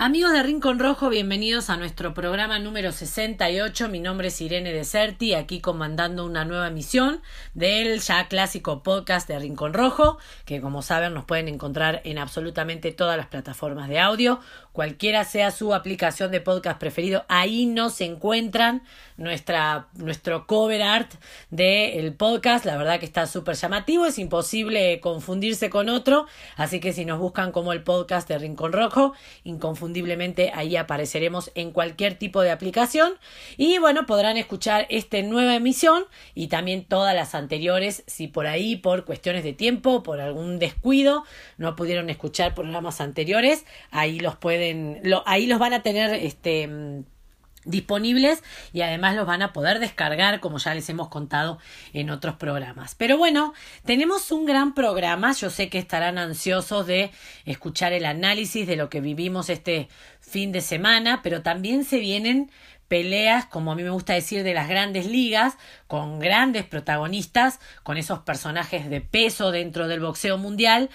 Amigos de Rincón Rojo, bienvenidos a nuestro programa número 68. Mi nombre es Irene Deserti, aquí comandando una nueva emisión del ya clásico podcast de Rincón Rojo, que como saben nos pueden encontrar en absolutamente todas las plataformas de audio, cualquiera sea su aplicación de podcast preferido, ahí nos encuentran nuestra, nuestro cover art del podcast, la verdad que está súper llamativo, es imposible confundirse con otro, así que si nos buscan como el podcast de Rincón Rojo, inconfundible inconfundiblemente ahí apareceremos en cualquier tipo de aplicación. Y bueno podrán escuchar esta nueva emisión y también todas las anteriores si por ahí por cuestiones de tiempo por algún descuido no pudieron escuchar programas anteriores ahí los pueden lo, ahí los van a tener este disponibles y además los van a poder descargar como ya les hemos contado en otros programas. Pero bueno, tenemos un gran programa, yo sé que estarán ansiosos de escuchar el análisis de lo que vivimos este fin de semana, pero también se vienen peleas, como a mí me gusta decir, de las grandes ligas, con grandes protagonistas, con esos personajes de peso dentro del boxeo mundial,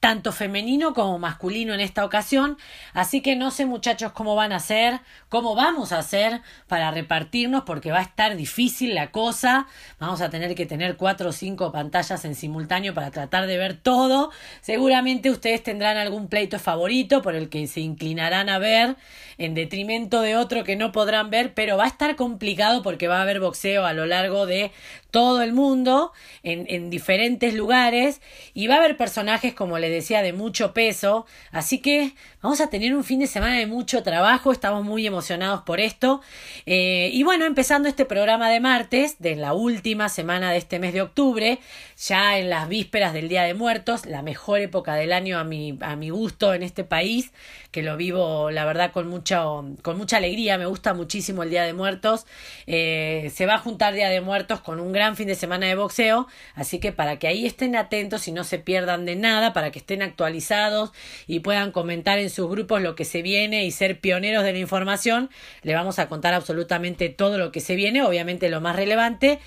tanto femenino como masculino en esta ocasión, así que no sé muchachos cómo van a hacer, cómo vamos a hacer para repartirnos, porque va a estar difícil la cosa, vamos a tener que tener cuatro o cinco pantallas en simultáneo para tratar de ver todo, seguramente ustedes tendrán algún pleito favorito por el que se inclinarán a ver, en detrimento de otro que no podrán ver, pero va a estar complicado porque va a haber boxeo a lo largo de todo el mundo, en, en diferentes lugares, y va a haber personajes como les decía, de mucho peso. Así que vamos a tener un fin de semana de mucho trabajo. Estamos muy emocionados por esto. Eh, y bueno, empezando este programa de martes, de la última semana de este mes de octubre, ya en las vísperas del Día de Muertos, la mejor época del año a a mi gusto en este país, que lo vivo, la verdad, con, mucho, con mucha alegría. Me gusta muchísimo el Día de Muertos. Eh, se va a juntar Día de Muertos con un gran fin de semana de boxeo. Así que para que ahí estén atentos y no se pierdan de nada, para que estén actualizados y puedan comentar en sus grupos lo que se viene y ser pioneros de la información. Le vamos a contar absolutamente todo lo que se viene, obviamente lo más relevante.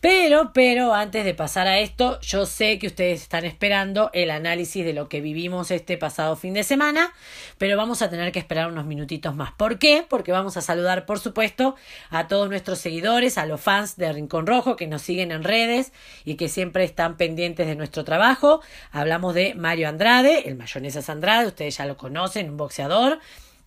Pero, pero, antes de pasar a esto, yo sé que ustedes están esperando el análisis de lo que vivimos este pasado fin de semana, pero vamos a tener que esperar unos minutitos más. ¿Por qué? Porque vamos a saludar, por supuesto, a todos nuestros seguidores, a los fans de Rincón Rojo que nos siguen en redes y que siempre están pendientes de nuestro trabajo. Hablamos de Mario Andrade, el Mayonesas Andrade, ustedes ya lo conocen, un boxeador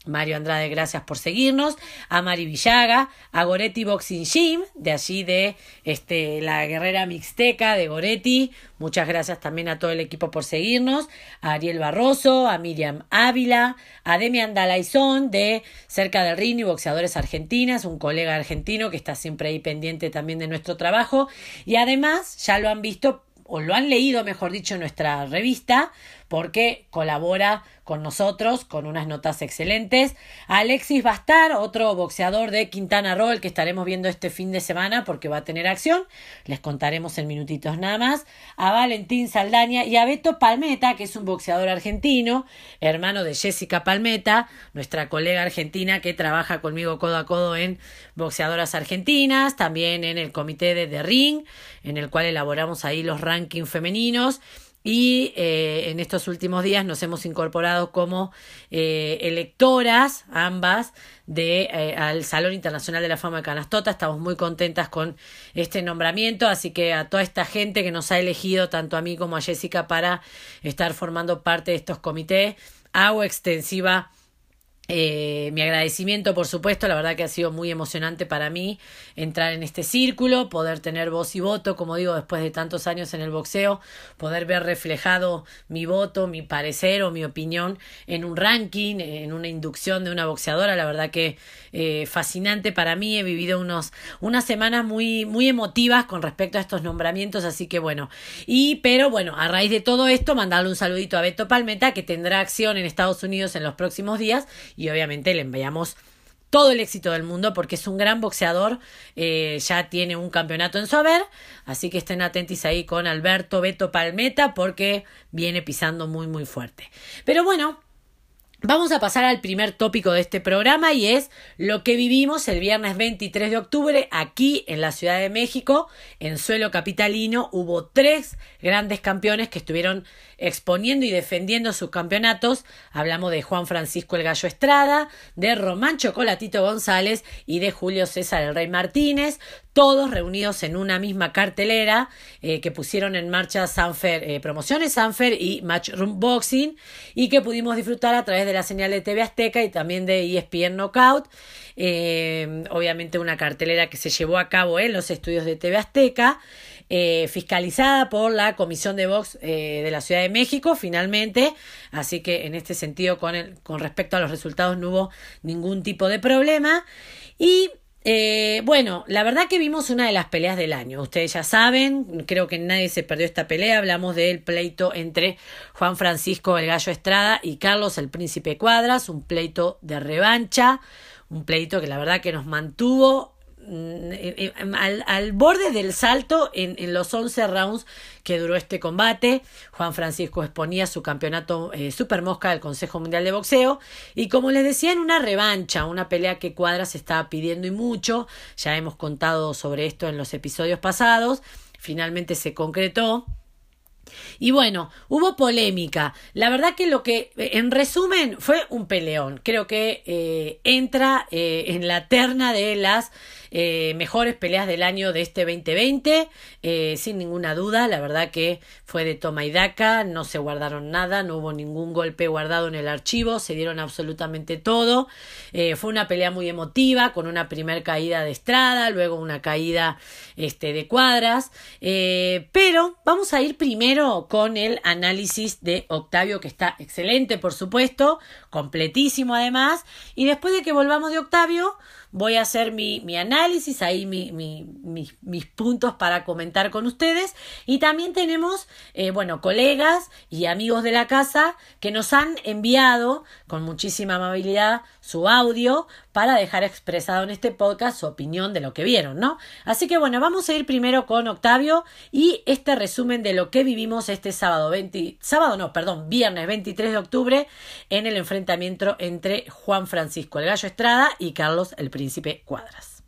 Mario Andrade, gracias por seguirnos. A Mari Villaga, a Goretti Boxing Gym, de allí de este, la guerrera mixteca de Goretti. Muchas gracias también a todo el equipo por seguirnos. A Ariel Barroso, a Miriam Ávila, a Demian Dalaizón de Cerca del Ring y Boxeadores Argentinas, un colega argentino que está siempre ahí pendiente también de nuestro trabajo. Y además, ya lo han visto o lo han leído, mejor dicho, en nuestra revista, porque colabora con nosotros con unas notas excelentes. Alexis Bastar, otro boxeador de Quintana Roo, el que estaremos viendo este fin de semana porque va a tener acción. Les contaremos en minutitos nada más. A Valentín Saldaña y a Beto Palmeta, que es un boxeador argentino, hermano de Jessica Palmeta, nuestra colega argentina que trabaja conmigo codo a codo en Boxeadoras Argentinas, también en el comité de The Ring, en el cual elaboramos ahí los rankings femeninos y eh, en estos últimos días nos hemos incorporado como eh, electoras ambas de eh, al Salón Internacional de la Fama de Canastota. Estamos muy contentas con este nombramiento, así que a toda esta gente que nos ha elegido, tanto a mí como a Jessica, para estar formando parte de estos comités, hago extensiva eh, mi agradecimiento, por supuesto, la verdad que ha sido muy emocionante para mí entrar en este círculo, poder tener voz y voto, como digo, después de tantos años en el boxeo, poder ver reflejado mi voto, mi parecer o mi opinión en un ranking, en una inducción de una boxeadora, la verdad que eh, fascinante para mí, he vivido unos, unas semanas muy, muy emotivas con respecto a estos nombramientos, así que bueno, y pero bueno, a raíz de todo esto, mandarle un saludito a Beto Palmeta, que tendrá acción en Estados Unidos en los próximos días y obviamente le enviamos todo el éxito del mundo porque es un gran boxeador, eh, ya tiene un campeonato en su haber, así que estén atentos ahí con Alberto Beto Palmeta porque viene pisando muy muy fuerte. Pero bueno, Vamos a pasar al primer tópico de este programa y es lo que vivimos el viernes 23 de octubre aquí en la Ciudad de México, en suelo capitalino. Hubo tres grandes campeones que estuvieron exponiendo y defendiendo sus campeonatos. Hablamos de Juan Francisco el Gallo Estrada, de Román Chocolatito González y de Julio César el Rey Martínez, todos reunidos en una misma cartelera eh, que pusieron en marcha Sanfer, eh, Promociones Sanfer y Matchroom Boxing y que pudimos disfrutar a través de la señal de TV Azteca y también de ESPN Knockout. Eh, obviamente una cartelera que se llevó a cabo en los estudios de TV Azteca. Eh, fiscalizada por la Comisión de Box eh, de la Ciudad de México, finalmente. Así que en este sentido, con, respecto a los resultados, no hubo ningún tipo de problema. Y eh, bueno, la verdad que vimos una de las peleas del año. Ustedes ya saben, creo que nadie se perdió esta pelea. Hablamos del pleito entre Juan Francisco el Gallo Estrada y Carlos el Príncipe Cuadras, un pleito de revancha, un pleito que la verdad que nos mantuvo al, al, borde del salto en, en, los 11 rounds que duró este combate. Juan Francisco exponía su campeonato eh, Super Mosca del Consejo Mundial de Boxeo. Y como les decía, en una revancha, una pelea que Cuadras estaba pidiendo y mucho. Ya hemos contado sobre esto en los episodios pasados. Finalmente se concretó. Y bueno, hubo polémica. La verdad que lo que, en resumen, fue un peleón. Creo que eh, entra eh, en la terna de las eh, mejores peleas del año de este 2020, eh, sin ninguna duda. La verdad que fue de toma y daca, no se guardaron nada, no hubo ningún golpe guardado en el archivo, se dieron absolutamente todo. Eh, fue una pelea muy emotiva, con una primer caída de Estrada, luego una caída este, de cuadras. pero vamos a ir primero con el análisis de Octavio, que está excelente, por supuesto, completísimo además. Y después de que volvamos de Octavio, voy a hacer mi, mi análisis, ahí mi, mi, mis puntos para comentar con ustedes. Y también tenemos, eh, bueno, colegas y amigos de la casa que nos han enviado con muchísima amabilidad su audio para dejar expresado en este podcast su opinión de lo que vieron, ¿no? Así que bueno, vamos a ir primero con Octavio y este resumen de lo que vivimos este sábado 20, sábado no, perdón, viernes 23 de octubre en el enfrentamiento entre Juan Francisco el Gallo Estrada y Carlos el Príncipe Cuadras.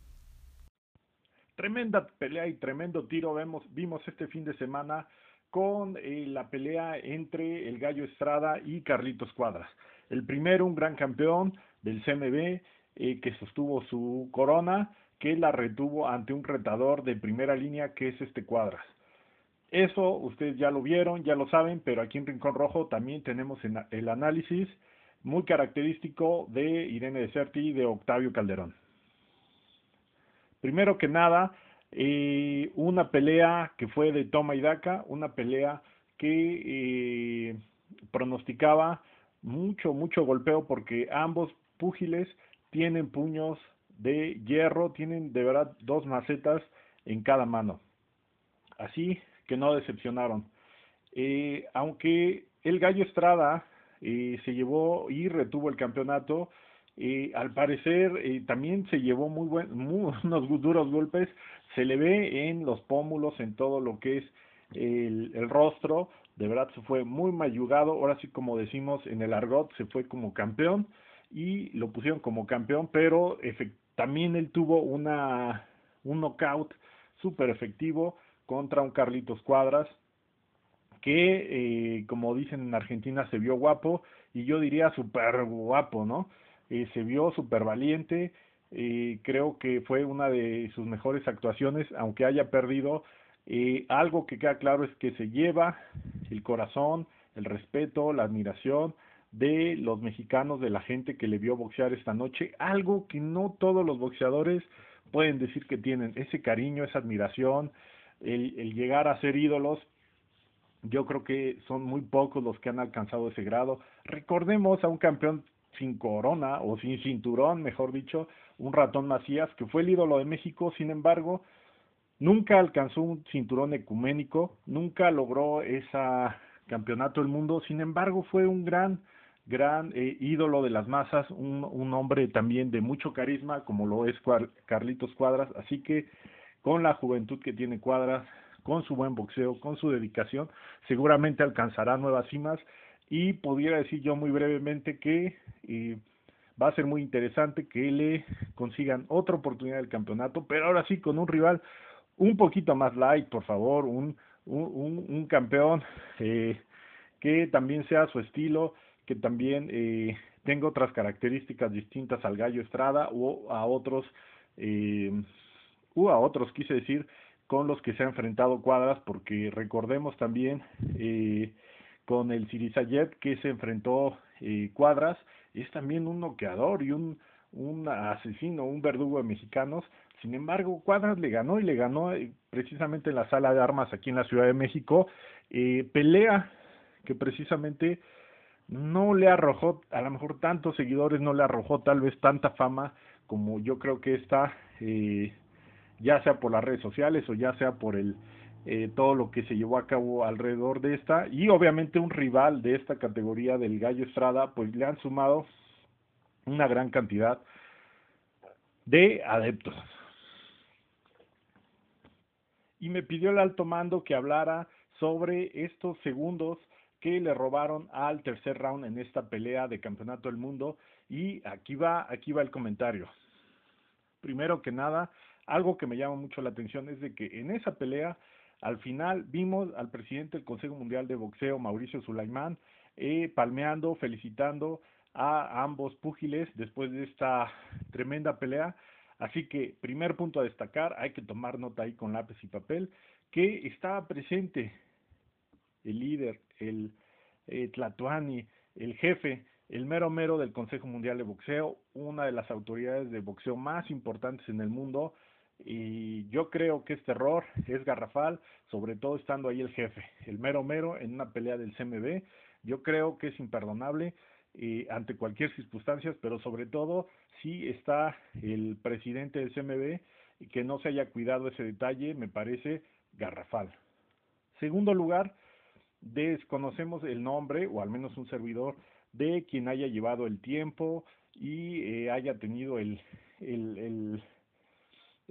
Tremenda pelea y tremendo tiro vemos, vimos este fin de semana con eh, la pelea entre el Gallo Estrada y Carlitos Cuadras. El primero, un gran campeón del CMB, eh, que sostuvo su corona, que la retuvo ante un retador de primera línea que es este Cuadras. Eso ustedes ya lo vieron, ya lo saben, pero aquí en Rincón Rojo también tenemos el análisis muy característico de Irene Deserti y de Octavio Calderón. Primero que nada, eh, una pelea que fue de toma y daca, una pelea que eh, pronosticaba mucho, mucho golpeo porque ambos púgiles tienen puños de hierro, tienen de verdad dos macetas en cada mano. Así que no decepcionaron. Eh, aunque el Gallo Estrada eh, se llevó y retuvo el campeonato, eh, al parecer eh, también se llevó muy, buen, unos duros golpes, se le ve en los pómulos, en todo lo que es el, el rostro, de verdad se fue muy mayugado, ahora sí como decimos en el argot, se fue como campeón, y lo pusieron como campeón, pero también él tuvo una, un knockout súper efectivo contra un Carlitos Cuadras, que eh, como dicen en Argentina se vio guapo y yo diría súper guapo, ¿no? Eh, se vio súper valiente, eh, creo que fue una de sus mejores actuaciones, aunque haya perdido. Eh, algo que queda claro es que se lleva el corazón, el respeto, la admiración de los mexicanos, de la gente que le vio boxear esta noche, algo que no todos los boxeadores pueden decir que tienen, ese cariño, esa admiración, el, el llegar a ser ídolos, yo creo que son muy pocos los que han alcanzado ese grado. Recordemos a un campeón sin corona o sin cinturón, mejor dicho, un ratón Macías, que fue el ídolo de México, sin embargo, nunca alcanzó un cinturón ecuménico, nunca logró ese campeonato del mundo, sin embargo, fue un gran gran eh, ídolo de las masas, un, un, hombre también de mucho carisma, como lo es Carlitos Cuadras, así que con la juventud que tiene Cuadras, con su buen boxeo, con su dedicación, seguramente alcanzará nuevas cimas. Y pudiera decir yo muy brevemente que eh, va a ser muy interesante que le consigan otra oportunidad del campeonato, pero ahora sí con un rival un poquito más light, por favor, un, un, un campeón eh, que también sea su estilo, que también eh, tenga otras características distintas al Gallo Estrada o a otros, eh, o a otros, quise decir, con los que se ha enfrentado Cuadras, porque recordemos también eh, con el Sirizayet que se enfrentó eh, Cuadras, es también un noqueador y un, un asesino, un verdugo de mexicanos. Sin embargo, Cuadras le ganó y le ganó eh, precisamente en la sala de armas aquí en la Ciudad de México. Eh, pelea que precisamente no le arrojó, a lo mejor tantos seguidores, no le arrojó tal vez tanta fama como yo creo que está, eh, ya sea por las redes sociales o ya sea por el eh, todo lo que se llevó a cabo alrededor de esta. Y obviamente un rival de esta categoría del Gallo Estrada pues le han sumado una gran cantidad de adeptos. Y me pidió el alto mando que hablara sobre estos segundos que le robaron al tercer round en esta pelea de campeonato del mundo. Y aquí va aquí va el comentario. Primero que nada algo que me llama mucho la atención es de que en esa pelea al final vimos al presidente del Consejo Mundial de Boxeo, Mauricio Sulaimán, eh, palmeando, felicitando a ambos púgiles después de esta tremenda pelea. Así que, primer punto a destacar, hay que tomar nota ahí con lápiz y papel, que estaba presente el líder, el eh, Tlatuani, el jefe, el mero mero del Consejo Mundial de Boxeo, una de las autoridades de boxeo más importantes en el mundo, y yo creo que este error es garrafal, sobre todo estando ahí el jefe, el mero mero en una pelea del CMB. Yo creo que es imperdonable eh, ante cualquier circunstancia, pero sobre todo si está el presidente del CMB y que no se haya cuidado ese detalle, me parece garrafal. Segundo lugar, desconocemos el nombre, o al menos un servidor, de quien haya llevado el tiempo y eh, haya tenido el, el, el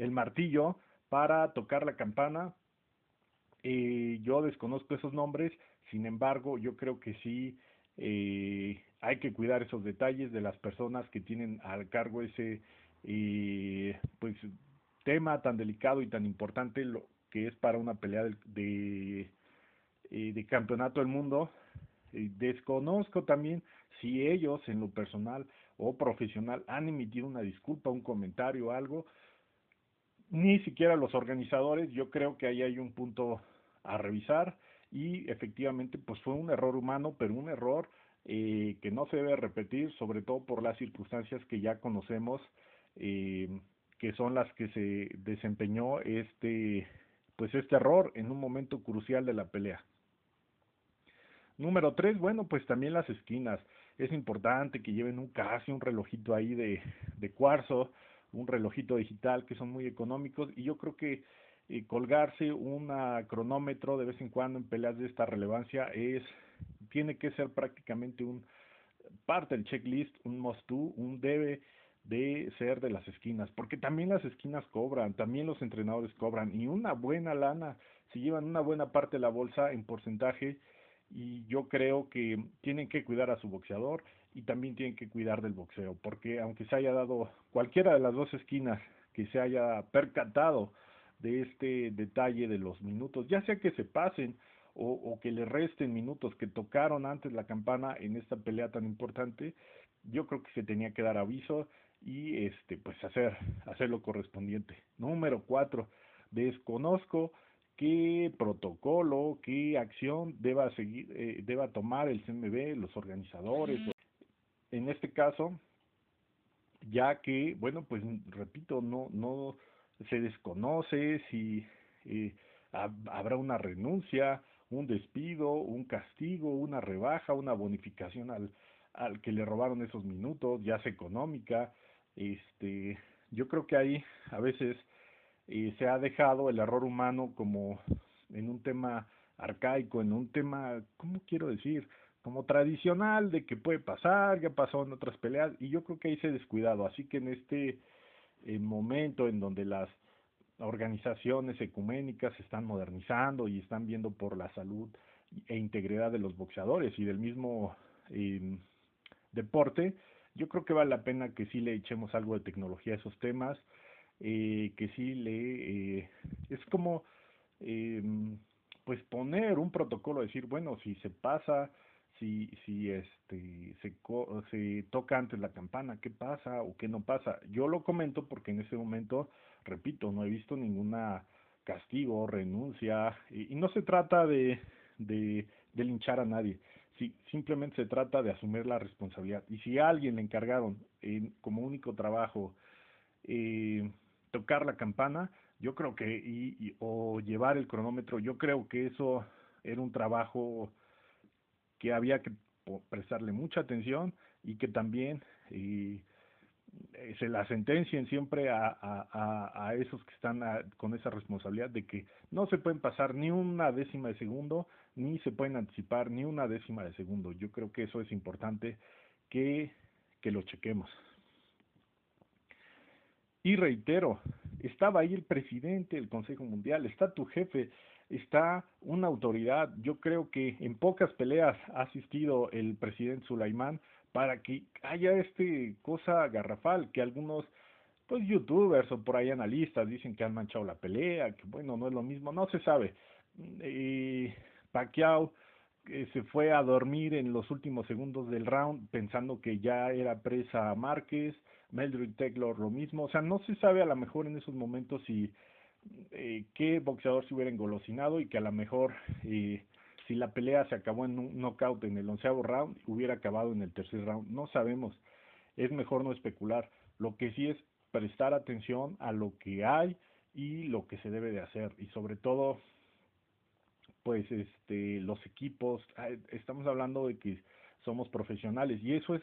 el martillo para tocar la campana. Eh, yo desconozco esos nombres, sin embargo, yo creo que sí eh, hay que cuidar esos detalles de las personas que tienen al cargo ese eh, pues tema tan delicado y tan importante lo que es para una pelea de, eh, de campeonato del mundo. Desconozco también si ellos en lo personal o profesional han emitido una disculpa, un comentario, algo, ni siquiera los organizadores, yo creo que ahí hay un punto a revisar y efectivamente pues fue un error humano, pero un error eh, que no se debe repetir, sobre todo por las circunstancias que ya conocemos, eh, que son las que se desempeñó este pues este error en un momento crucial de la pelea. Número tres, bueno, pues también las esquinas. Es importante que lleven un casi un relojito ahí de, de cuarzo, un relojito digital que son muy económicos y yo creo que eh, colgarse un cronómetro de vez en cuando en peleas de esta relevancia es tiene que ser prácticamente un parte del checklist, un must do, un debe de ser de las esquinas, porque también las esquinas cobran, también los entrenadores cobran y una buena lana, se llevan una buena parte de la bolsa en porcentaje y yo creo que tienen que cuidar a su boxeador y también tienen que cuidar del boxeo, porque aunque se haya dado cualquiera de las dos esquinas que se haya percatado de este detalle de los minutos, ya sea que se pasen o, que le resten minutos que tocaron antes la campana en esta pelea tan importante, yo creo que se tenía que dar aviso y este pues hacer hacer lo correspondiente. Número cuatro, desconozco qué protocolo, qué acción deba seguir, eh, deba tomar el CMB, los organizadores, en este caso, ya que, bueno, pues repito, no, no se desconoce si eh, habrá una renuncia, un despido, un castigo, una rebaja, una bonificación al, al que le robaron esos minutos, ya sea económica, este, yo creo que ahí a veces eh, se ha dejado el error humano como en un tema arcaico, en un tema, ¿cómo quiero decir? Como tradicional de que puede pasar, ya pasó en otras peleas y yo creo que ahí se ha descuidado, así que en este eh, momento en donde las organizaciones ecuménicas se están modernizando y están viendo por la salud e integridad de los boxeadores y del mismo em, deporte, yo creo que vale la pena que sí le echemos algo de tecnología a esos temas, eh, que sí le... Eh, es como, em, pues poner un protocolo, decir, bueno, si se pasa, si, si este, se, se toca antes la campana, ¿qué pasa o qué no pasa? Yo lo comento porque en ese momento, repito, no he visto ninguna castigo, renuncia, y, no se trata de, de, de linchar a nadie, si, simplemente se trata de asumir la responsabilidad. Y si a alguien le encargaron en, como único trabajo eh, tocar la campana, yo creo que, y, o llevar el cronómetro, yo creo que eso era un trabajo que había que prestarle mucha atención y que también eh, se la sentencien siempre a, esos que están con esa responsabilidad de que no se pueden pasar ni una décima de segundo, ni se pueden anticipar ni una décima de segundo. Yo creo que eso es importante que, que lo chequemos. Y reitero, estaba ahí el presidente del Consejo Mundial, está tu jefe, está una autoridad. Yo creo que en pocas peleas ha asistido el presidente Sulaimán para que haya este cosa garrafal que algunos pues youtubers o por ahí analistas dicen que han manchado la pelea, que bueno, no es lo mismo, no se sabe. Y Pacquiao eh, se fue a dormir en los últimos segundos del round pensando que ya era presa a Márquez, Meldrick Taylor lo mismo, o sea, no se sabe a lo mejor en esos momentos si eh, qué boxeador se hubiera engolosinado y que a lo mejor eh, si la pelea se acabó en un knockout en el onceavo round, hubiera acabado en el tercer round. No sabemos. Es mejor no especular. Lo que sí es prestar atención a lo que hay y lo que se debe de hacer. Y sobre todo, pues, este, los equipos. Estamos hablando de que somos profesionales y eso es,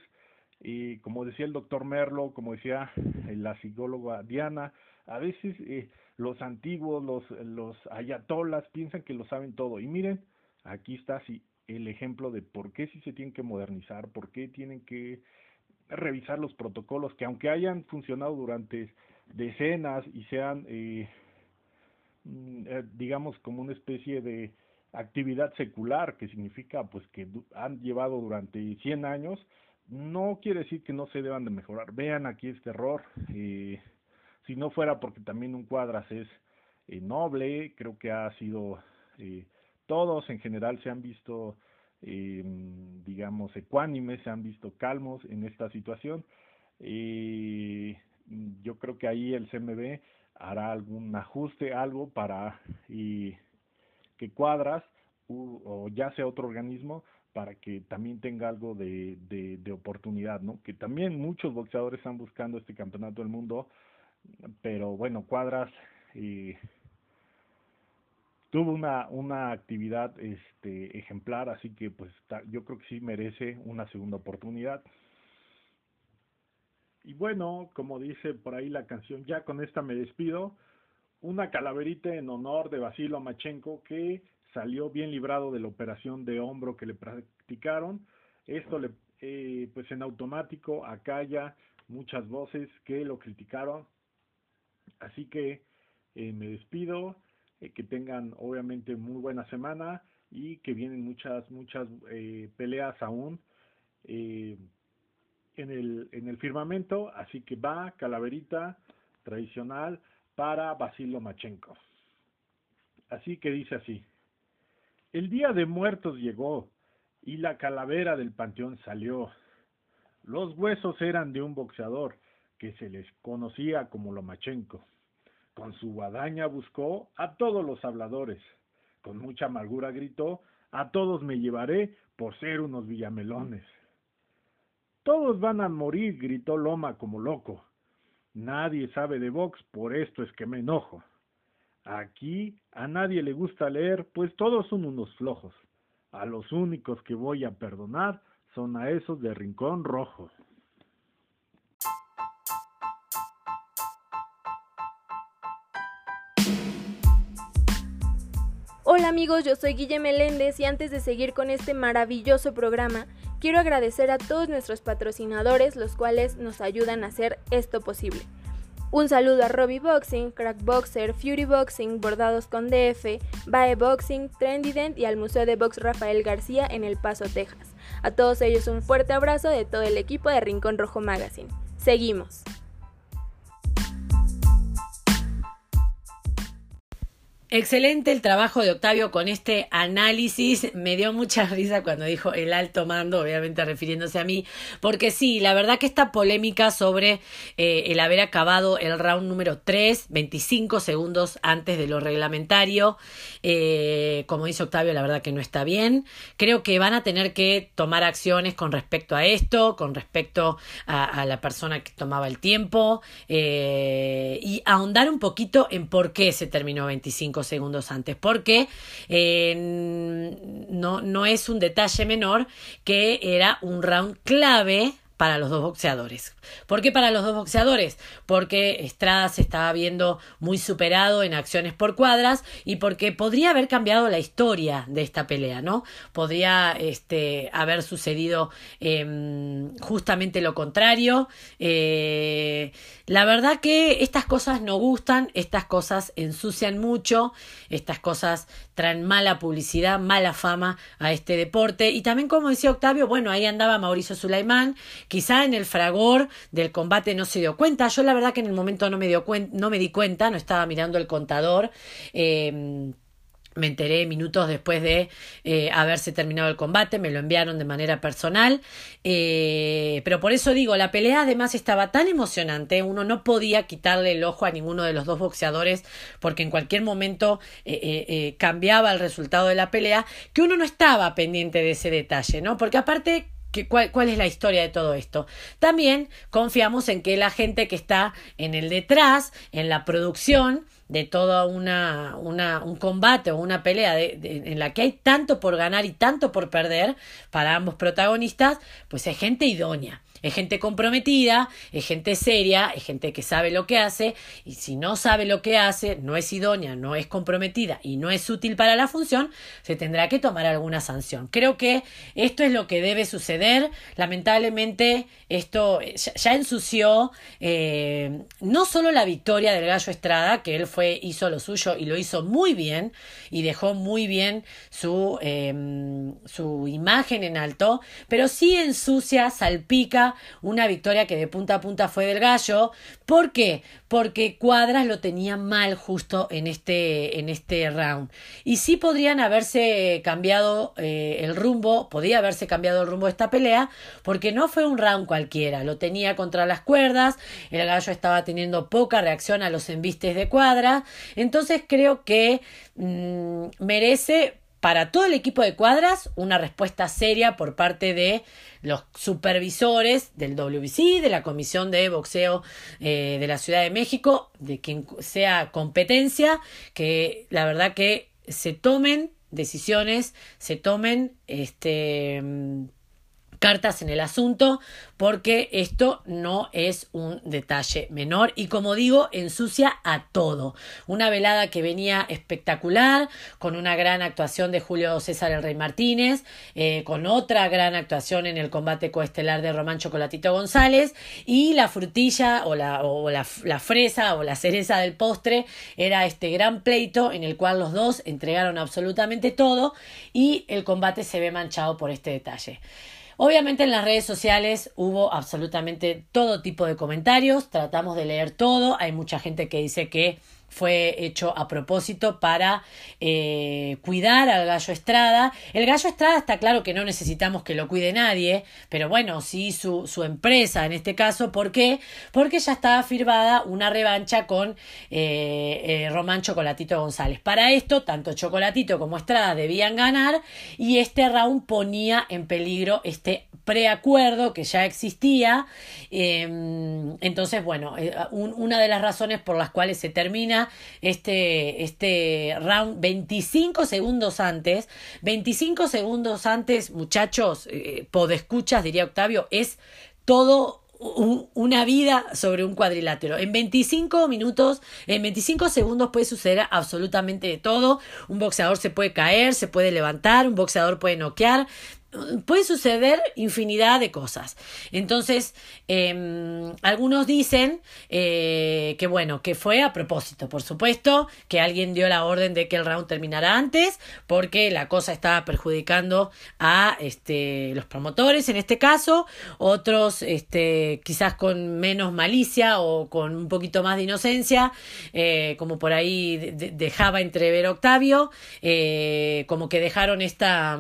eh, como decía el doctor Merlo, como decía la psicóloga Diana, a veces eh, los antiguos, los, los ayatolas piensan que lo saben todo. Y miren, Aquí está sí, el ejemplo de por qué sí se tienen que modernizar, por qué tienen que revisar los protocolos que aunque hayan funcionado durante decenas y sean, eh, mm, eh, digamos, como una especie de actividad secular, que significa pues que han llevado durante 100 años, no quiere decir que no se deban de mejorar. Vean aquí este error. Eh, si no fuera porque también un cuadras es eh, noble, creo que ha sido eh, todos en general se han visto, eh, digamos, ecuánimes, se han visto calmos en esta situación. y yo creo que ahí el CMB hará algún ajuste, algo para que cuadras o ya sea otro organismo para que también tenga algo de, de, oportunidad, ¿no? Que también muchos boxeadores están buscando este campeonato del mundo, pero bueno, cuadras tuvo una, una actividad este, ejemplar, así que pues yo creo que sí merece una segunda oportunidad. Y bueno, como dice por ahí la canción, ya con esta me despido, una calaverita en honor de Basilo Machenko que salió bien librado de la operación de hombro que le practicaron. Esto le, eh, pues en automático acá ya muchas voces que lo criticaron. Así que eh, me despido eh, que tengan obviamente muy buena semana y que vienen muchas, muchas eh, peleas aún en, el, en el firmamento, así que va calaverita tradicional para Basilo Machenko. Así que dice así, el día de muertos llegó y la calavera del panteón salió. Los huesos eran de un boxeador que se les conocía como Lomachenko. Con su guadaña buscó a todos los habladores. Con mucha amargura gritó, a todos me llevaré por ser unos villamelones. Todos van a morir, gritó Loma como loco. Nadie sabe de box, por esto es que me enojo. Aquí a nadie le gusta leer, pues todos son unos flojos. A los únicos que voy a perdonar son a esos de Rincón Rojo. Amigos, yo soy Guille Meléndez y antes de seguir con este maravilloso programa, quiero agradecer a todos nuestros patrocinadores los cuales nos ayudan a hacer esto posible. Un saludo a Robbie Boxing, Crack Boxer, Fury Boxing, Bordados con DF, Bae Boxing, Trendident y al Museo de Box Rafael García en El Paso, Texas. A todos ellos un fuerte abrazo de todo el equipo de Rincón Rojo Magazine. Seguimos. Excelente el trabajo de Octavio con este análisis. Me dio mucha risa cuando dijo el alto mando, obviamente refiriéndose a mí, porque sí, la verdad que esta polémica sobre eh, el haber acabado el round número 3, 25 segundos antes de lo reglamentario, eh, como dice Octavio, la verdad que no está bien. Creo que van a tener que tomar acciones con respecto a esto, con respecto a, la persona que tomaba el tiempo eh, y ahondar un poquito en por qué se terminó 25 segundos antes, porque eh, no, no es un detalle menor que era un round clave para los dos boxeadores. ¿Por qué para los dos boxeadores? Porque Estrada se estaba viendo muy superado en acciones por cuadras y porque podría haber cambiado la historia de esta pelea, ¿no? Podría este, haber sucedido em, justamente lo contrario. Eh, la verdad que estas cosas no gustan, estas cosas ensucian mucho, estas cosas traen mala publicidad, mala fama a este deporte. Y también, como decía Octavio, bueno, ahí andaba Mauricio Sulaimán, Quizá en el fragor del combate no se dio cuenta. Yo la verdad que en el momento no me, dio no me di cuenta, no estaba mirando el contador. Eh, me enteré minutos después de eh, haberse terminado el combate, me lo enviaron de manera personal, eh, pero por eso digo, la pelea además estaba tan emocionante, uno no podía quitarle el ojo a ninguno de los dos boxeadores porque en cualquier momento cambiaba el resultado de la pelea, que uno no estaba pendiente de ese detalle, ¿no? Porque aparte cuál, cuál, es la historia de todo esto. También confiamos en que la gente que está en el detrás, en la producción de todo una, una, un combate o una pelea de, en la que hay tanto por ganar y tanto por perder para ambos protagonistas, pues es gente idónea. Es gente comprometida, es gente seria, es gente que sabe lo que hace y si no sabe lo que hace, no es idónea, no es comprometida y no es útil para la función, se tendrá que tomar alguna sanción. Creo que esto es lo que debe suceder. Lamentablemente esto ya, ensució eh, no solo la victoria del Gallo Estrada, que él fue hizo lo suyo y lo hizo muy bien y dejó muy bien su, em, su imagen en alto, pero sí ensucia, salpica una victoria que de punta a punta fue del gallo. ¿Por qué? Porque Cuadras lo tenía mal justo en este, en este round. Y sí podrían haberse cambiado eh, el rumbo, podía haberse cambiado el rumbo de esta pelea, porque no fue un round cualquiera, lo tenía contra las cuerdas, el gallo estaba teniendo poca reacción a los embistes de Cuadras, entonces creo que mm, merece para todo el equipo de cuadras una respuesta seria por parte de los supervisores del WBC, de la Comisión de Boxeo eh, de la Ciudad de México, de quien sea competencia, que la verdad que se tomen decisiones, se tomen este cartas en el asunto porque esto no es un detalle menor y como digo ensucia a todo una velada que venía espectacular con una gran actuación de Julio César el Rey Martínez eh, con otra gran actuación en el combate coestelar de Román Chocolatito González y la frutilla o la, o la, la fresa o la cereza del postre era este gran pleito en el cual los dos entregaron absolutamente todo y el combate se ve manchado por este detalle. Obviamente en las redes sociales hubo absolutamente todo tipo de comentarios, tratamos de leer todo, hay mucha gente que dice que fue hecho a propósito para eh, cuidar al gallo Estrada. El gallo Estrada está claro que no necesitamos que lo cuide nadie, pero bueno, sí su, su empresa en este caso. ¿Por qué? Porque ya estaba firmada una revancha con eh, eh, Román Chocolatito González. Para esto, tanto Chocolatito como Estrada debían ganar y este round ponía en peligro este preacuerdo que ya existía. Em, entonces, bueno, una de las razones por las cuales se termina este, este round 25 segundos antes. 25 segundos antes, muchachos, eh, podescuchas, diría Octavio, es todo una vida sobre un cuadrilátero. En 25 minutos, en 25 segundos puede suceder absolutamente de todo. Un boxeador se puede caer, se puede levantar, un boxeador puede noquear. Puede suceder infinidad de cosas. Entonces, em, algunos dicen eh, que bueno, que fue a propósito, por supuesto, que alguien dio la orden de que el round terminara antes, porque la cosa estaba perjudicando a este, los promotores en este caso, otros este, quizás con menos malicia o con un poquito más de inocencia, eh, como por ahí dejaba entrever Octavio, eh, como que dejaron esta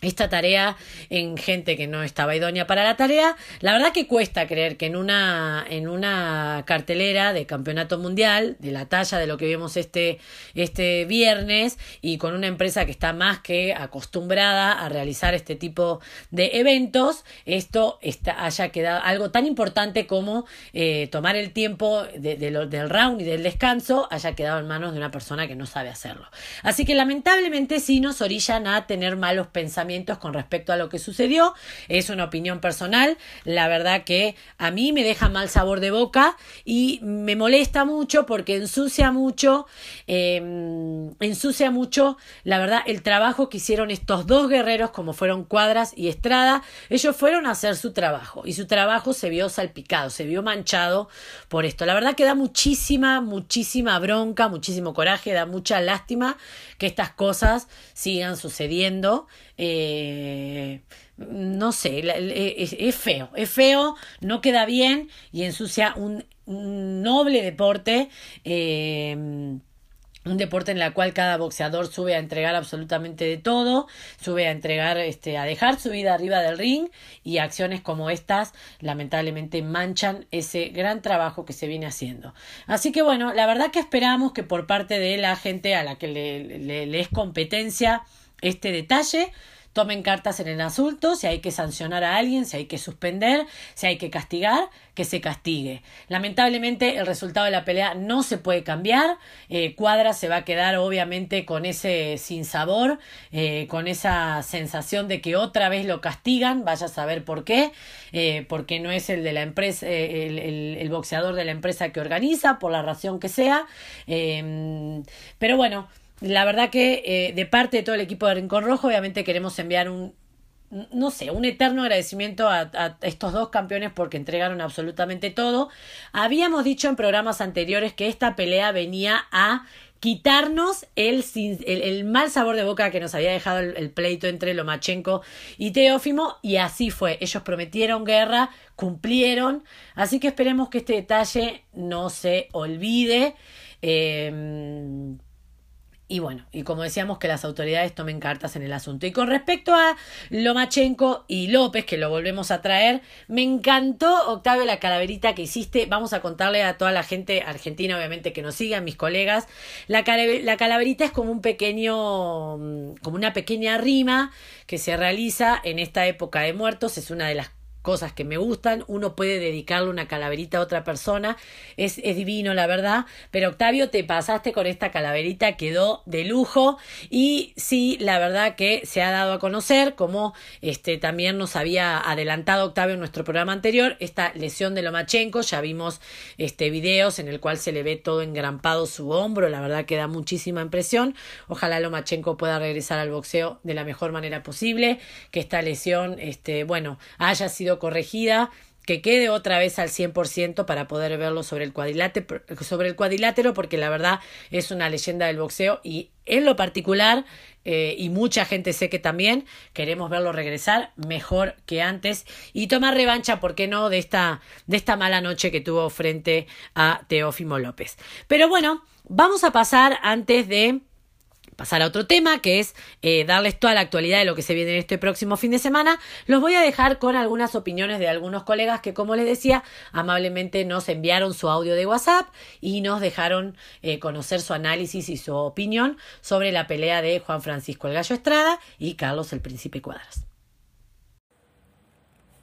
esta tarea en gente que no estaba idónea para la tarea. La verdad que cuesta creer que en una, en una cartelera de campeonato mundial, de la talla de lo que vimos este, este viernes, y con una empresa que está más que acostumbrada a realizar este tipo de eventos, esto haya quedado algo tan importante como eh, tomar el tiempo de, del round y del descanso, haya quedado en manos de una persona que no sabe hacerlo. Así que lamentablemente sí nos orillan a tener malos pensamientos con respecto a lo que sucedió. Es una opinión personal. La verdad que a mí me deja mal sabor de boca y me molesta mucho porque ensucia mucho, em, ensucia mucho, la verdad, el trabajo que hicieron estos dos guerreros como fueron Cuadras y Estrada. Ellos fueron a hacer su trabajo y su trabajo se vio salpicado, se vio manchado por esto. La verdad que da muchísima, muchísima bronca, muchísimo coraje, da mucha lástima que estas cosas sigan sucediendo. Eh, no sé, es, feo, es feo, no queda bien y ensucia un, noble deporte. Eh, un deporte en el cual cada boxeador sube a entregar absolutamente de todo, sube a entregar, este, a dejar su vida arriba del ring y acciones como estas lamentablemente manchan ese gran trabajo que se viene haciendo. Así que bueno, la verdad que esperamos que por parte de la gente a la que le, le es competencia este detalle, tomen cartas en el asunto, si hay que sancionar a alguien, si hay que suspender, si hay que castigar, que se castigue. Lamentablemente el resultado de la pelea no se puede cambiar, eh, Cuadra se va a quedar obviamente con ese sinsabor, eh, con esa sensación de que otra vez lo castigan, vaya a saber por qué, eh, porque no es el de la empresa, el, el, boxeador de la empresa que organiza, por la razón que sea, pero bueno, la verdad que eh, de parte de todo el equipo de Rincón Rojo, obviamente queremos enviar un, no sé, un eterno agradecimiento a, estos dos campeones porque entregaron absolutamente todo. Habíamos dicho en programas anteriores que esta pelea venía a quitarnos el, el, mal sabor de boca que nos había dejado el, pleito entre Lomachenko y Teófimo y así fue. Ellos prometieron guerra, cumplieron, así que esperemos que este detalle no se olvide. Eh, y bueno, y como decíamos, que las autoridades tomen cartas en el asunto. Y con respecto a Lomachenko y López, que lo volvemos a traer, me encantó, Octavio, la calaverita que hiciste. Vamos a contarle a toda la gente argentina, obviamente, que nos sigan, mis colegas. La, la calaverita es como un pequeño, mm, como una pequeña rima que se realiza en esta época de muertos. Es una de las cosas que me gustan, uno puede dedicarle una calaverita a otra persona, es, es divino la verdad, pero Octavio te pasaste con esta calaverita, quedó de lujo y sí, la verdad que se ha dado a conocer, como este también nos había adelantado Octavio en nuestro programa anterior, esta lesión de Lomachenko, ya vimos este videos en el cual se le ve todo engrampado su hombro, la verdad que da muchísima impresión, ojalá Lomachenko pueda regresar al boxeo de la mejor manera posible, que esta lesión, este, bueno, haya sido corregida, que quede otra vez al 100% para poder verlo sobre el, cuadrilátero, sobre el cuadrilátero, porque la verdad es una leyenda del boxeo y en lo particular, eh, y mucha gente sé que también, queremos verlo regresar mejor que antes y tomar revancha, ¿por qué no?, de esta, de esta mala noche que tuvo frente a Teófimo López. Pero bueno, vamos a pasar antes de pasar a otro tema, que es eh, darles toda la actualidad de lo que se viene en este próximo fin de semana, los voy a dejar con algunas opiniones de algunos colegas que, como les decía, amablemente nos enviaron su audio de WhatsApp y nos dejaron eh, conocer su análisis y su opinión sobre la pelea de Juan Francisco el Gallo Estrada y Carlos el Príncipe Cuadras.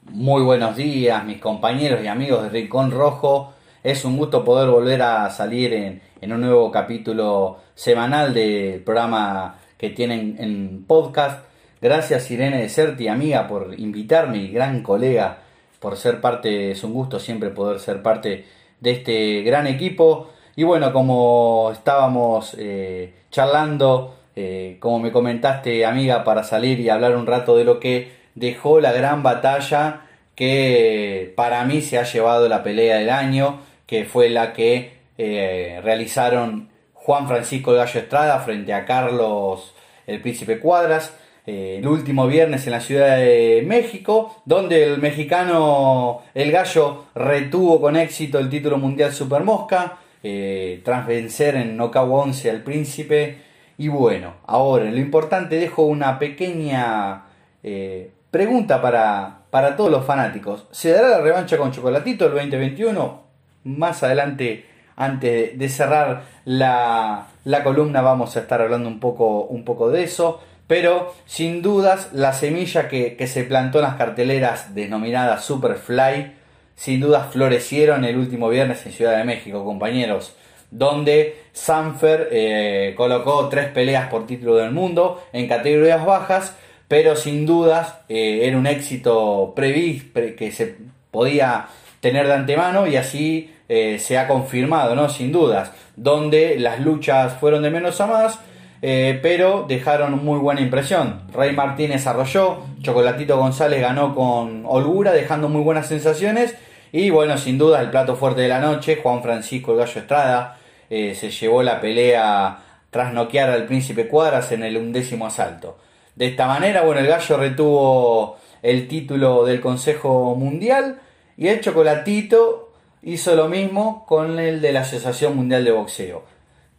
Muy buenos días, mis compañeros y amigos de Rincón Rojo. Es un gusto poder volver a salir en, un nuevo capítulo semanal del programa que tienen en podcast. Gracias Irene de Certi, amiga, por invitarme y gran colega por ser parte, es un gusto siempre poder ser parte de este gran equipo. Y bueno, como estábamos eh, charlando eh, como me comentaste, amiga, para salir y hablar un rato de lo que dejó la gran batalla que para mí se ha llevado la pelea del año, que fue la que eh, realizaron Juan Francisco Gallo Estrada frente a Carlos el Príncipe Cuadras. Eh, el último viernes en la Ciudad de México, donde el mexicano El Gallo retuvo con éxito el título mundial Super Mosca, eh, tras vencer en knockout 11 al Príncipe. Y bueno, ahora lo importante, dejo una pequeña eh, pregunta para, para todos los fanáticos. ¿Se dará la revancha con Chocolatito el 2021? Más adelante, antes de cerrar la, la columna, vamos a estar hablando un poco, un poco de eso. Pero sin dudas la semilla que, se plantó en las carteleras denominadas Superfly, sin dudas florecieron el último viernes en Ciudad de México, compañeros, donde Sanfer eh, colocó tres peleas por título del mundo en categorías bajas, pero sin dudas eh, era un éxito previsto que se podía tener de antemano y así eh, se ha confirmado, ¿no? Sin dudas, donde las luchas fueron de menos a más eh, pero dejaron muy buena impresión. Rey Martínez arrolló, Chocolatito González ganó con holgura, dejando muy buenas sensaciones. Y bueno, sin duda el plato fuerte de la noche, Juan Francisco el Gallo Estrada, eh, se llevó la pelea tras noquear al Príncipe Cuadras en el undécimo asalto. De esta manera, bueno, el Gallo retuvo el título del Consejo Mundial y el Chocolatito hizo lo mismo con el de la Asociación Mundial de Boxeo.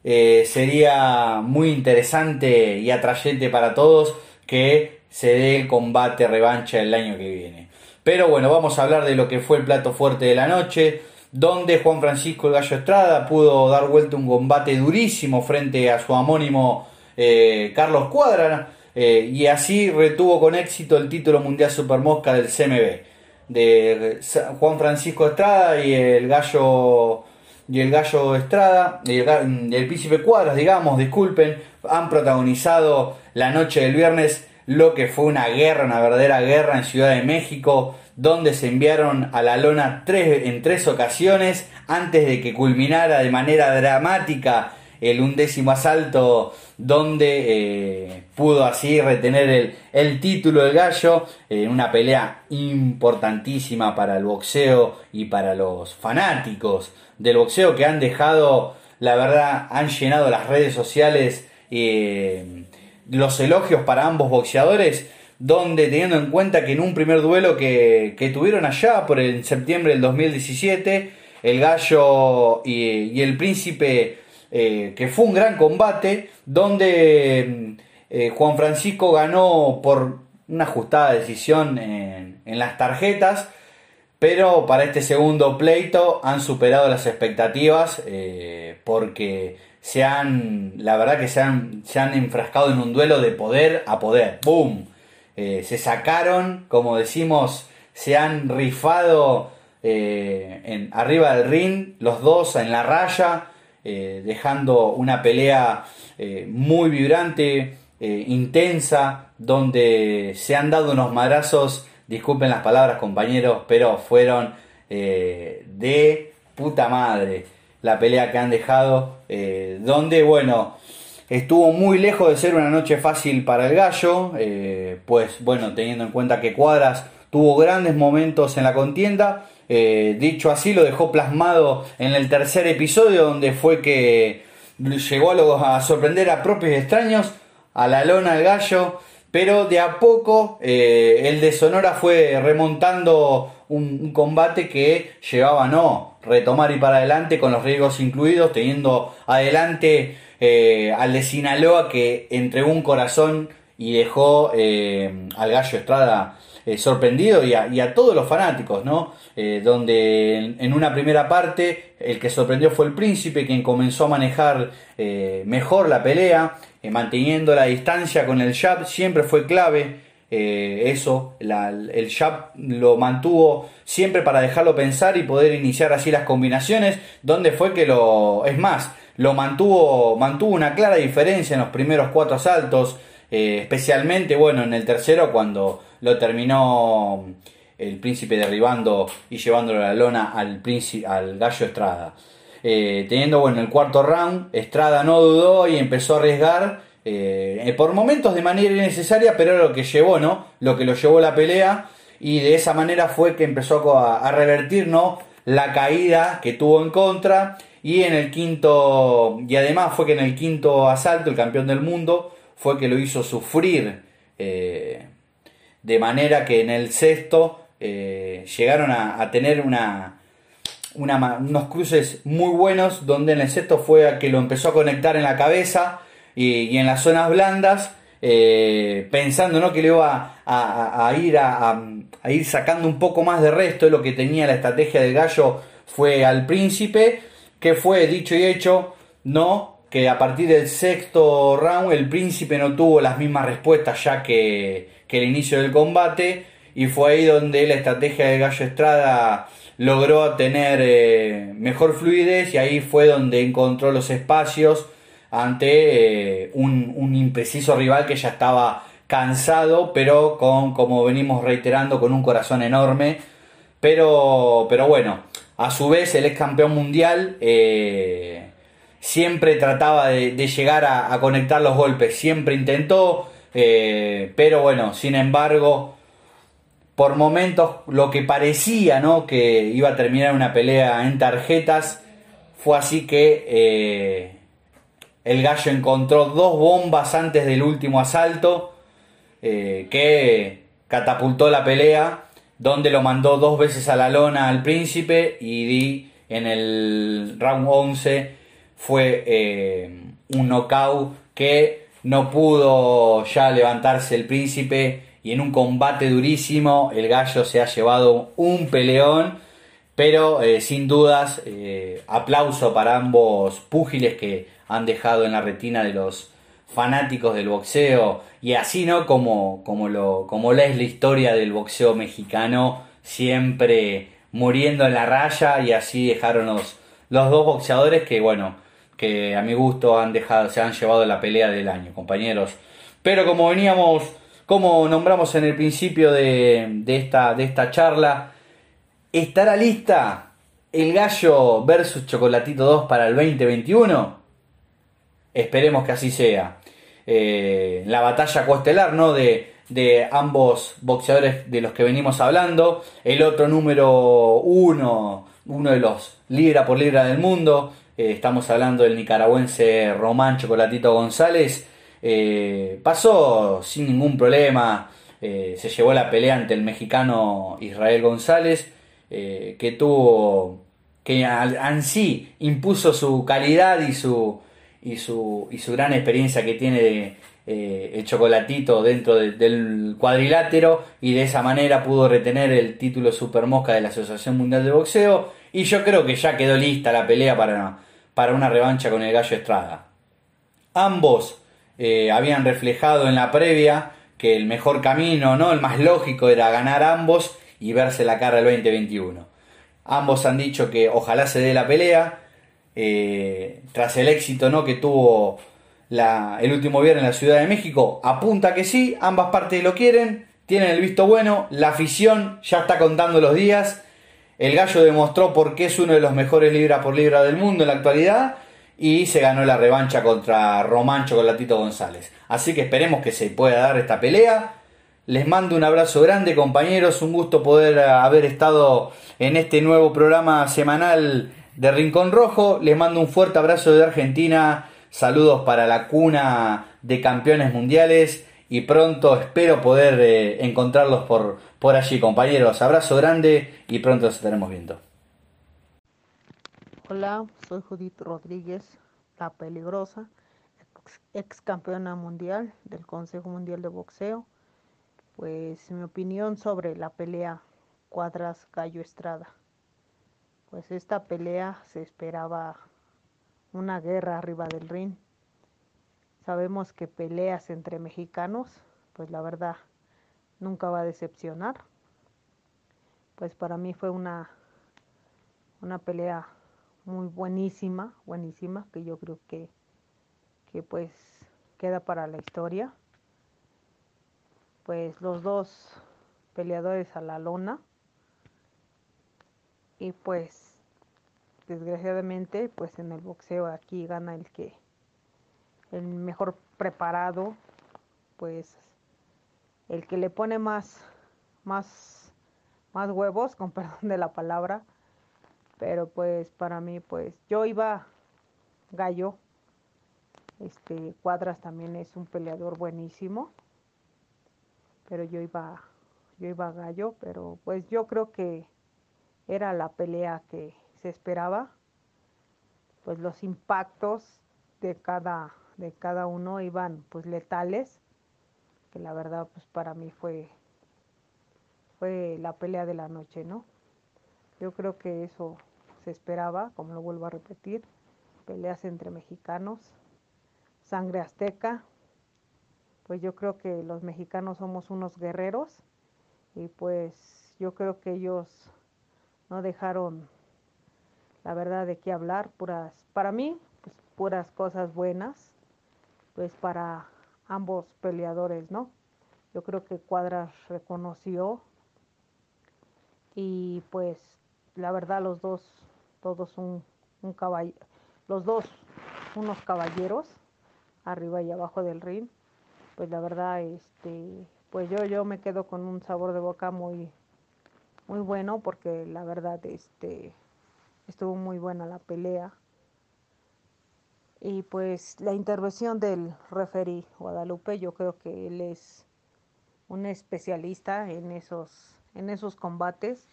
Eh, sería muy interesante y atrayente para todos que se dé el combate revancha el año que viene. Pero bueno, vamos a hablar de lo que fue el plato fuerte de la noche, donde Juan Francisco Gallo Estrada pudo dar vuelta un combate durísimo frente a su homónimo eh, Carlos Cuadra, eh, y así retuvo con éxito el título mundial Supermosca del CMB. De Juan Francisco Estrada y el Gallo y el Gallo Estrada, y el, Príncipe Cuadras, digamos, disculpen, han protagonizado la noche del viernes lo que fue una guerra, una verdadera guerra en Ciudad de México, donde se enviaron a la lona tres, en tres ocasiones antes de que culminara de manera dramática el undécimo asalto donde eh, pudo así retener el, el, título del gallo en una pelea importantísima para el boxeo y para los fanáticos del boxeo que han dejado, la verdad, han llenado las redes sociales eh, los elogios para ambos boxeadores, donde teniendo en cuenta que en un primer duelo que, que tuvieron allá por el septiembre del 2017, el gallo y, el príncipe, eh, que fue un gran combate, donde eh, Juan Francisco ganó por una ajustada decisión en, en las tarjetas, pero para este segundo pleito han superado las expectativas eh, porque se han, la verdad que se han, se han enfrascado en un duelo de poder a poder. ¡Boom! Eh, se sacaron, como decimos, se han rifado eh, en, arriba del ring, los dos en la raya, dejando una pelea muy vibrante, intensa, donde se han dado unos madrazos disculpen las palabras compañeros, pero fueron eh, de puta madre la pelea que han dejado, eh, donde bueno, estuvo muy lejos de ser una noche fácil para el gallo, eh, pues bueno, teniendo en cuenta que Cuadras tuvo grandes momentos en la contienda, dicho así lo dejó plasmado en el tercer episodio donde fue que llegó a, a sorprender a propios extraños, a la lona el gallo, pero de a poco eh, el de Sonora fue remontando un, combate que llevaba no retomar y para adelante con los riesgos incluidos, teniendo adelante eh, al de Sinaloa que entregó un corazón y dejó eh, al Gallo Estrada sorprendido y a, todos los fanáticos, ¿no? donde en, una primera parte el que sorprendió fue el príncipe, quien comenzó a manejar mejor la pelea, eh, manteniendo la distancia con el jab siempre fue clave. Eh, eso, el jab lo mantuvo siempre para dejarlo pensar y poder iniciar así las combinaciones, donde fue que lo, es más, lo mantuvo, mantuvo una clara diferencia en los primeros cuatro asaltos, eh, especialmente, bueno, en el tercero cuando lo terminó el príncipe derribando y llevándolo a la lona al, príncipe, al gallo Estrada. Eh, teniendo bueno el cuarto round, Estrada no dudó y empezó a arriesgar eh, por momentos de manera innecesaria, pero lo que llevó, ¿no? Lo que lo llevó la pelea y de esa manera fue que empezó a, revertir, ¿no? La caída que tuvo en contra y en el quinto, y además fue que en el quinto asalto el campeón del mundo fue que lo hizo sufrir eh, de manera que en el sexto eh, llegaron a, tener una, unos cruces muy buenos donde en el sexto fue a que lo empezó a conectar en la cabeza y, en las zonas blandas, eh, pensando ¿no? que le iba a, ir a, ir sacando un poco más de resto lo que tenía la estrategia del gallo fue al príncipe, que fue dicho y hecho, no, que a partir del sexto round el príncipe no tuvo las mismas respuestas ya que, que el inicio del combate y fue ahí donde la estrategia del gallo Estrada logró tener eh, mejor fluidez y ahí fue donde encontró los espacios ante eh, un, impreciso rival que ya estaba cansado, pero con, como venimos reiterando, con un corazón enorme. Pero, pero bueno, a su vez el ex campeón mundial eh, siempre trataba de, llegar a, conectar los golpes, siempre intentó, eh, pero bueno, sin embargo, por momentos lo que parecía ¿no? que iba a terminar una pelea en tarjetas, fue así que el gallo encontró dos bombas antes del último asalto eh, que catapultó la pelea, donde lo mandó dos veces a la lona al príncipe y di en el round 11 fue eh, un knockout que no pudo ya levantarse el príncipe y en un combate durísimo el gallo se ha llevado un peleón pero eh, sin dudas aplauso para ambos púgiles que han dejado en la retina de los fanáticos del boxeo y así no como como lo como es la historia del boxeo mexicano siempre muriendo en la raya y así dejaron los, los dos boxeadores que bueno que a mi gusto han dejado se han llevado la pelea del año compañeros pero como veníamos como nombramos en el principio de, de esta de esta charla estará lista el gallo versus chocolatito 2 para el 2021 Esperemos que así sea. Eh, la batalla coestelar, ¿no? De, ambos boxeadores de los que venimos hablando. El otro número uno, uno de los libra por libra del mundo. Eh, estamos hablando del nicaragüense Román Chocolatito González. Eh, pasó sin ningún problema. se llevó la pelea ante el mexicano Israel González. que tuvo. que en sí impuso su calidad y su y su, y su gran experiencia que tiene eh, el chocolatito dentro del cuadrilátero y de esa manera pudo retener el título Super Mosca de la Asociación Mundial de Boxeo y yo creo que ya quedó lista la pelea para, para una revancha con el Gallo Estrada. Ambos eh, habían reflejado en la previa que el mejor camino, ¿no? el más lógico era ganar ambos y verse la cara el 2021. Ambos han dicho que ojalá se dé la pelea, eh, tras el éxito ¿no? que tuvo el último viernes en la Ciudad de México, apunta que sí, ambas partes lo quieren, tienen el visto bueno, la afición ya está contando los días, el gallo demostró por qué es uno de los mejores libra por libra del mundo en la actualidad y se ganó la revancha contra Román Chocolatito González. Así que esperemos que se pueda dar esta pelea. Les mando un abrazo grande compañeros, un gusto poder haber estado en este nuevo programa semanal de Rincón Rojo. Les mando un fuerte abrazo de Argentina. Saludos para la cuna de campeones mundiales. Y pronto espero poder eh, encontrarlos por, por allí, compañeros. Abrazo grande y pronto nos estaremos viendo. Hola, soy Judith Rodríguez, la peligrosa, ex campeona mundial del Consejo Mundial de Boxeo. Pues mi opinión sobre la pelea Cuadras Gallo Estrada pues esta pelea se esperaba una guerra arriba del ring. Sabemos que peleas entre mexicanos, pues la verdad nunca va a decepcionar. Pues para mí fue una una pelea muy buenísima, buenísima, que yo creo que, que pues queda para la historia. Pues los dos peleadores a la lona y pues desgraciadamente pues en el boxeo aquí gana el que el mejor preparado, pues el que le pone más, más, más huevos, con perdón de la palabra, pero pues para mí, pues yo iba gallo, este Cuadras también es un peleador buenísimo, pero yo iba, yo iba gallo, pero pues yo creo que era la pelea que se esperaba, pues los impactos de cada, de cada uno iban pues letales, que la verdad pues para mí fue, fue la pelea de la noche, ¿no? Yo creo que eso se esperaba, como lo vuelvo a repetir, peleas entre mexicanos, sangre azteca, pues yo creo que los mexicanos somos unos guerreros y pues yo creo que ellos no dejaron la verdad de qué hablar, puras, para mí, pues puras cosas buenas, pues para ambos peleadores, ¿no? Yo creo que Cuadras reconoció y pues la verdad los dos, todos un, un caballero, los dos unos caballeros arriba y abajo del ring, pues la verdad, este, pues yo, yo me quedo con un sabor de boca muy, muy bueno porque la verdad, este, estuvo muy buena la pelea. Y pues la intervención del referee Guadalupe, yo creo que él es un especialista en esos, en esos combates.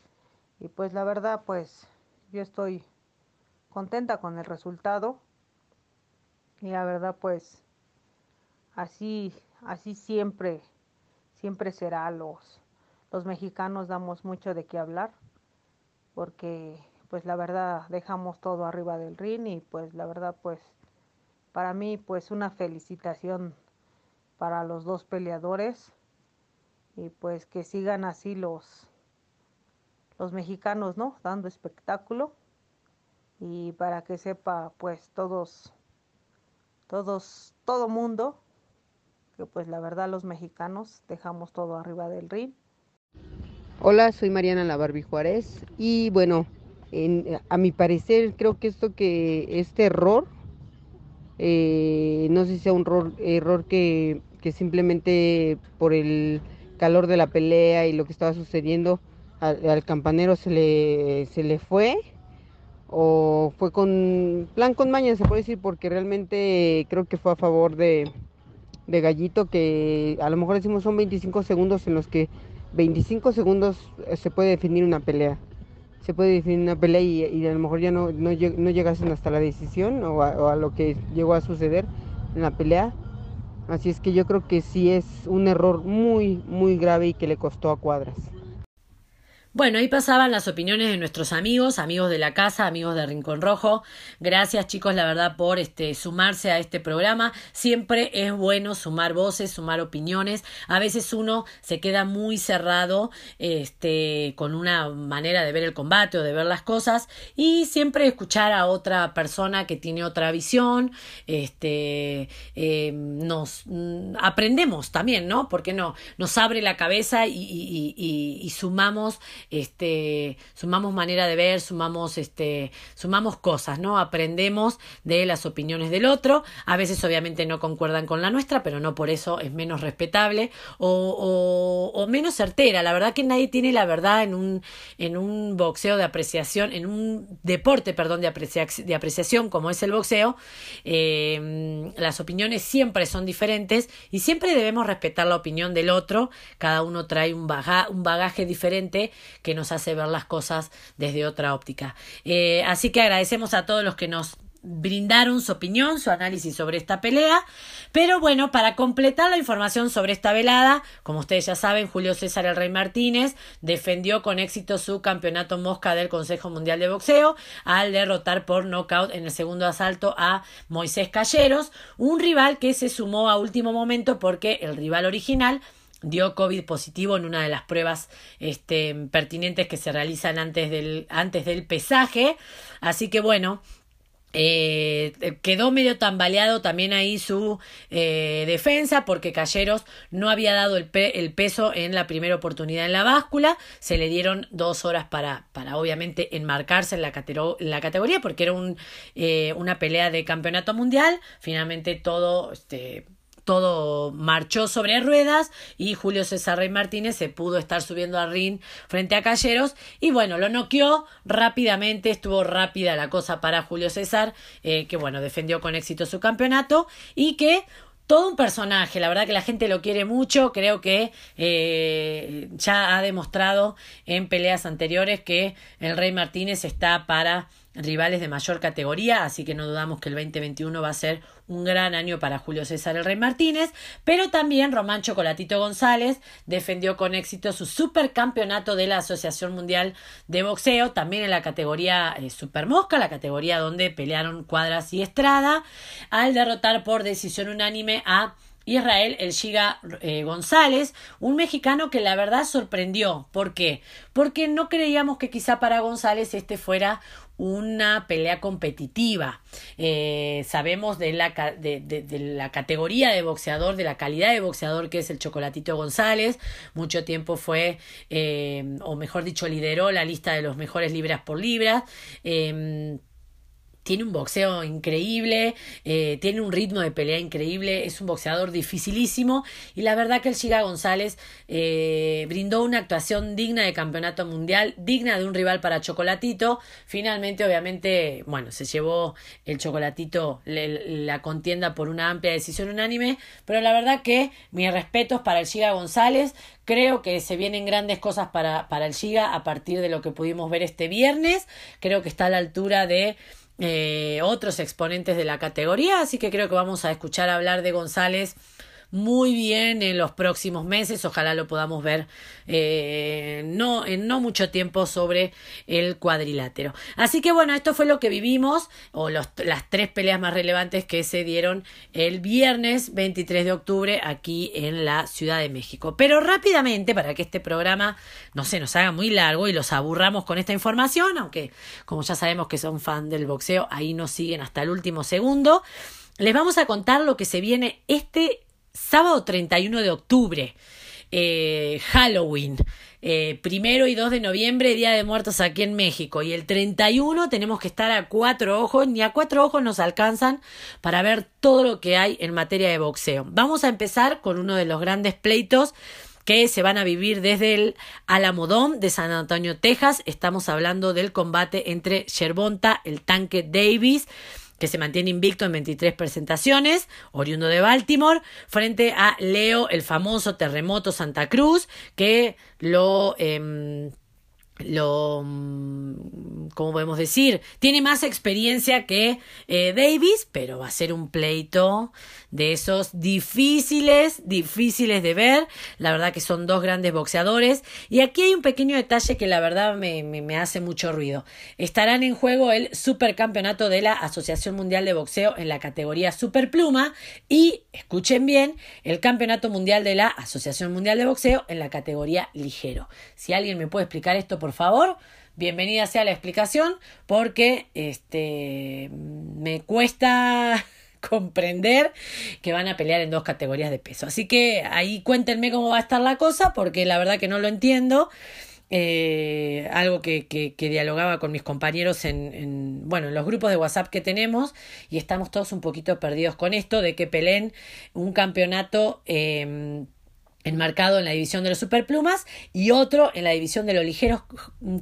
Y pues la verdad, pues yo estoy contenta con el resultado. Y la verdad, pues así, así siempre, siempre será. Los, los mexicanos damos mucho de qué hablar. Porque pues la verdad dejamos todo arriba del ring y pues la verdad pues para mí pues una felicitación para los dos peleadores y pues que sigan así los los mexicanos, ¿no? Dando espectáculo y para que sepa pues todos todos todo mundo que pues la verdad los mexicanos dejamos todo arriba del ring. Hola, soy Mariana La Barbie Juárez y bueno, a mi parecer, creo que esto que este error, eh, no sé si sea un error, que, simplemente por el calor de la pelea y lo que estaba sucediendo al, campanero se le, se le fue o fue con plan con maña se puede decir porque realmente creo que fue a favor de, de Gallito que a lo mejor decimos son 25 segundos en los que 25 segundos eh, se puede definir una pelea se puede definir una pelea y, a lo mejor ya no, no, no llegasen hasta la decisión o a, lo que llegó a suceder en la pelea. Así es que yo creo que sí es un error muy, muy grave y que le costó a Cuadras. Bueno, ahí pasaban las opiniones de nuestros amigos, amigos de la casa, amigos de Rincón Rojo. Gracias chicos, la verdad, por este sumarse a este programa. Siempre es bueno sumar voces, sumar opiniones. A veces uno se queda muy cerrado, este, con una manera de ver el combate o de ver las cosas y siempre escuchar a otra persona que tiene otra visión, este, eh, nos mm, aprendemos también, ¿no? Porque no, nos abre la cabeza y, sumamos este, sumamos manera de ver, sumamos, este, sumamos cosas, ¿no? Aprendemos de las opiniones del otro, a veces obviamente no concuerdan con la nuestra, pero no por eso es menos respetable o, o, menos certera. La verdad que nadie tiene la verdad en un, en un boxeo de apreciación, en un deporte, perdón, de, de apreciación como es el boxeo. Eh, las opiniones siempre son diferentes y siempre debemos respetar la opinión del otro. Cada uno trae un, un bagaje diferente que nos hace ver las cosas desde otra óptica. Eh, así que agradecemos a todos los que nos brindaron su opinión, su análisis sobre esta pelea. Pero bueno, para completar la información sobre esta velada, como ustedes ya saben, Julio César El Rey Martínez defendió con éxito su campeonato mosca del Consejo Mundial de Boxeo al derrotar por nocaut en el segundo asalto a Moisés Calleros, un rival que se sumó a último momento porque el rival original dio COVID positivo en una de las pruebas este, pertinentes que se realizan antes del, antes del pesaje. Así que bueno, eh, quedó medio tambaleado también ahí su eh, defensa porque Calleros no había dado el, peso en la primera oportunidad en la báscula. Se le dieron dos horas para, para obviamente enmarcarse en la, en la categoría porque era eh, una pelea de campeonato mundial. Finalmente todo este, todo marchó sobre ruedas y Julio César Rey Martínez se pudo estar subiendo al ring frente a Calleros y bueno, lo noqueó rápidamente, estuvo rápida la cosa para Julio César, eh, que bueno, defendió con éxito su campeonato y que todo un personaje, la verdad que la gente lo quiere mucho, creo que eh, ya ha demostrado en peleas anteriores que el Rey Martínez está para rivales de mayor categoría, así que no dudamos que el 2021 va a ser un gran año para Julio César el Rey Martínez, pero también Román Chocolatito González defendió con éxito su supercampeonato de la Asociación Mundial de Boxeo, también en la categoría eh, Super Mosca, la categoría donde pelearon Cuadras y Estrada, al derrotar por decisión unánime a Israel El Giga eh, González, un mexicano que la verdad sorprendió. ¿Por qué? Porque no creíamos que quizá para González este fuera una pelea competitiva. Eh, sabemos de la, de, la categoría de boxeador, de la calidad de boxeador que es el Chocolatito González. Mucho tiempo fue, eh, o mejor dicho, lideró la lista de los mejores libras por libras. Eh, tiene un boxeo increíble, eh, tiene un ritmo de pelea increíble, es un boxeador dificilísimo y la verdad que el Chiga González eh, brindó una actuación digna de campeonato mundial, digna de un rival para Chocolatito. Finalmente, obviamente, bueno, se llevó el Chocolatito la contienda por una amplia decisión unánime, pero la verdad que mis respetos para el Chiga González, Creo que se vienen grandes cosas para, para el Giga a partir de lo que pudimos ver este viernes. Creo que está a la altura de eh, otros exponentes de la categoría, así que creo que vamos a escuchar hablar de González muy bien en los próximos meses. Ojalá lo podamos ver eh, no, en no mucho tiempo sobre el cuadrilátero. Así que bueno, esto fue lo que vivimos, o las tres peleas más relevantes que se dieron el viernes 23 de octubre aquí en la Ciudad de México. Pero rápidamente, para que este programa no se nos haga muy largo y los aburramos con esta información, aunque como ya sabemos que son fan del boxeo, ahí nos siguen hasta el último segundo. Les vamos a contar lo que se viene este sábado 31 de octubre, eh, Halloween. Eh, primero y 2 de noviembre, Día de Muertos aquí en México. Y el 31 tenemos que estar a cuatro ojos, ni a cuatro ojos nos alcanzan para ver todo lo que hay en materia de boxeo. Vamos a empezar con uno de los grandes pleitos que se van a vivir desde el Alamodón de San Antonio, Texas. Estamos hablando del combate entre Sherbonta, el tanque Davis, que se mantiene invicto en 23 presentaciones, oriundo de Baltimore, frente a Leo, el famoso terremoto Santa Cruz, que lo... Eh, lo, mm, ¿cómo podemos decir? Tiene más experiencia que eh, Davis, pero va a ser un pleito de esos difíciles, difíciles de ver. La verdad que son dos grandes boxeadores. Y aquí hay un pequeño detalle que la verdad me, me, hace mucho ruido. Estarán en juego el supercampeonato de la Asociación Mundial de Boxeo en la categoría Superpluma y, escuchen bien, el campeonato mundial de la Asociación Mundial de Boxeo en la categoría ligero. Si alguien me puede explicar esto, por favor. Bienvenida sea la explicación porque este me cuesta comprender que van a pelear en dos categorías de peso. Así que ahí cuéntenme cómo va a estar la cosa porque la verdad que no lo entiendo. Eh, algo que, que, dialogaba con mis compañeros en, en, bueno, en los grupos de WhatsApp que tenemos y estamos todos un poquito perdidos con esto de que peleen un campeonato eh, enmarcado en la división de los superplumas y otro en la división de los ligeros.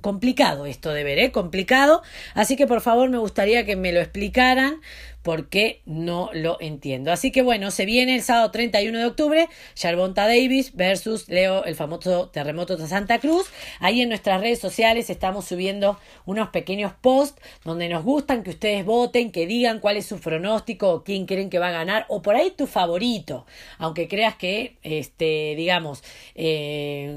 Complicado esto de ver, ¿eh? Complicado. Así que por favor me gustaría que me lo explicaran porque no lo entiendo. Así que bueno, se viene el sábado 31 de octubre, Charbonta Davis versus Leo, el famoso terremoto de Santa Cruz. Ahí en nuestras redes sociales estamos subiendo unos pequeños posts donde nos gustan que ustedes voten, que digan cuál es su pronóstico quién creen que va a ganar o por ahí tu favorito, aunque creas que, este, digamos, eh,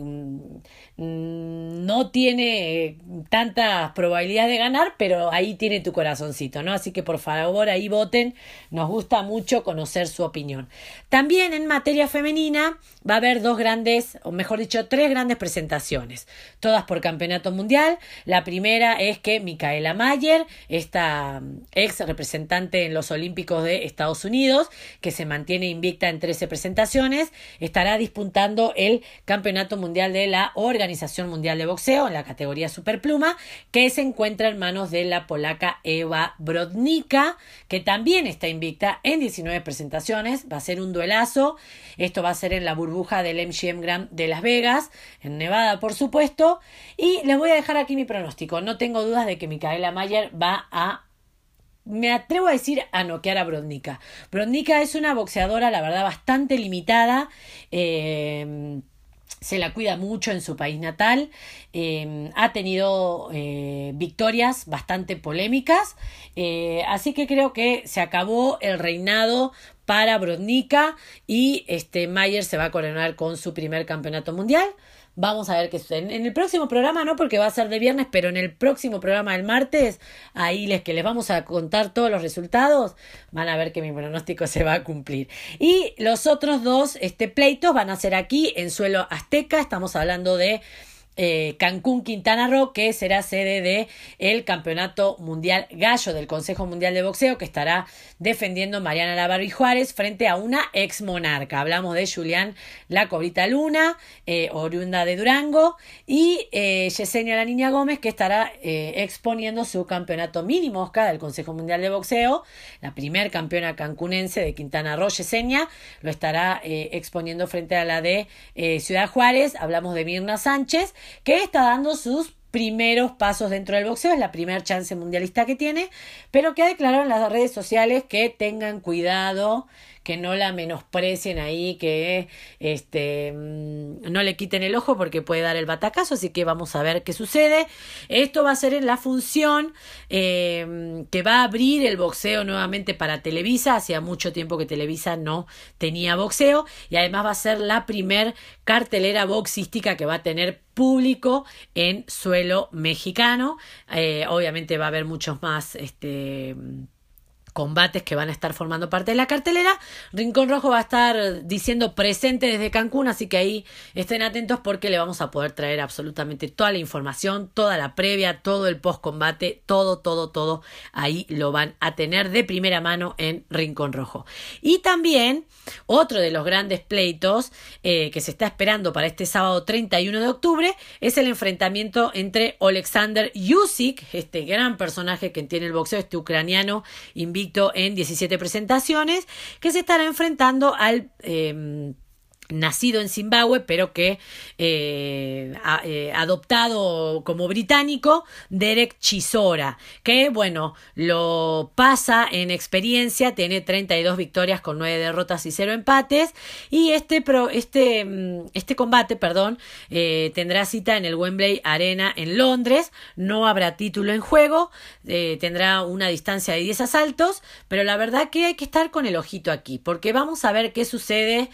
Mm, no tiene tantas probabilidades de ganar, pero ahí tiene tu corazoncito, ¿no? Así que por favor ahí voten. Nos gusta mucho conocer su opinión. También en materia femenina va a haber dos grandes, o mejor dicho, tres grandes presentaciones, todas por campeonato mundial. La primera es que Micaela Mayer, esta ex representante en los Olímpicos de Estados Unidos, que se mantiene invicta en 13 presentaciones, estará disputando el Campeonato Mundial de la Organización Mundial de Boxeo en la categoría Superpluma, que se encuentra en manos de la polaca Eva Brodnika, que también está invicta en 19 presentaciones. Va a ser un duelazo. Esto va a ser en la burbuja del MGM Grand de Las Vegas, en Nevada, por supuesto. Y les voy a dejar aquí mi pronóstico. No tengo dudas de que Micaela Mayer va a me atrevo a decir a noquear a Brodnika. Brodnika es una boxeadora, la verdad, bastante limitada. Eh, se la cuida mucho en su país natal, eh, ha tenido eh, victorias bastante polémicas, así que creo que se acabó el reinado para Brodnika y este Mayer se va a coronar con su primer campeonato mundial. Vamos a ver qué sucede. En el próximo programa, no porque va a ser de viernes, pero en el próximo programa del martes, ahí les que les vamos a contar todos los resultados, van a ver que mi pronóstico se va a cumplir. Y los otros dos este, pleitos van a ser aquí en suelo azteca. Estamos hablando de eh, Cancún, Quintana Roo, que será sede de el Campeonato Mundial Gallo del Consejo Mundial de Boxeo, que estará defendiendo Mariana Lavarri Juárez frente a una ex monarca. Hablamos de Julián La Cobrita Luna, eh, oriunda de Durango, y eh, Yesenia La Niña Gómez, que estará eh, exponiendo su campeonato mini mosca del Consejo Mundial de Boxeo, la primer campeona cancunense de Quintana Roo, Yesenia, lo estará exponiendo frente a la de Ciudad Juárez. Hablamos de Mirna Sánchez que está dando sus primeros pasos dentro del boxeo, es la primera chance mundialista que tiene, pero que ha declarado en las redes sociales que tengan cuidado que no la menosprecien ahí, que este, mm, no le quiten el ojo porque puede dar el batacazo, así que vamos a ver qué sucede. Esto va a ser en la función eh, que va a abrir el boxeo nuevamente para Televisa, hacía mucho tiempo que Televisa no tenía boxeo y además va a ser la primer cartelera boxística que va a tener público en suelo mexicano. Eh, obviamente va a haber muchos más este, combates que van a estar formando parte de la cartelera. Rincón Rojo va a estar diciendo presente desde Cancún, así que ahí estén atentos porque le vamos a poder traer absolutamente toda la información, toda la previa, todo el post combate, todo, todo, todo. Ahí lo van a tener de primera mano en Rincón Rojo. Y también otro de los grandes pleitos eh, que se está esperando para este sábado 31 de octubre es el enfrentamiento entre Alexander Yusik, este gran personaje que tiene el boxeo, este ucraniano invicto en 17 presentaciones, que se estará enfrentando al eh, nacido en Zimbabue, pero que eh, eh, adoptado como británico, Derek Chisora, que bueno, lo pasa en experiencia, tiene 32 victorias con 9 derrotas y 0 empates, y este, pro, este, mm, este combate, perdón, eh, tendrá cita en el Wembley Arena en Londres, no habrá título en juego, eh, tendrá una distancia de 10 asaltos, pero la verdad que hay que estar con el ojito aquí, porque vamos a ver qué sucede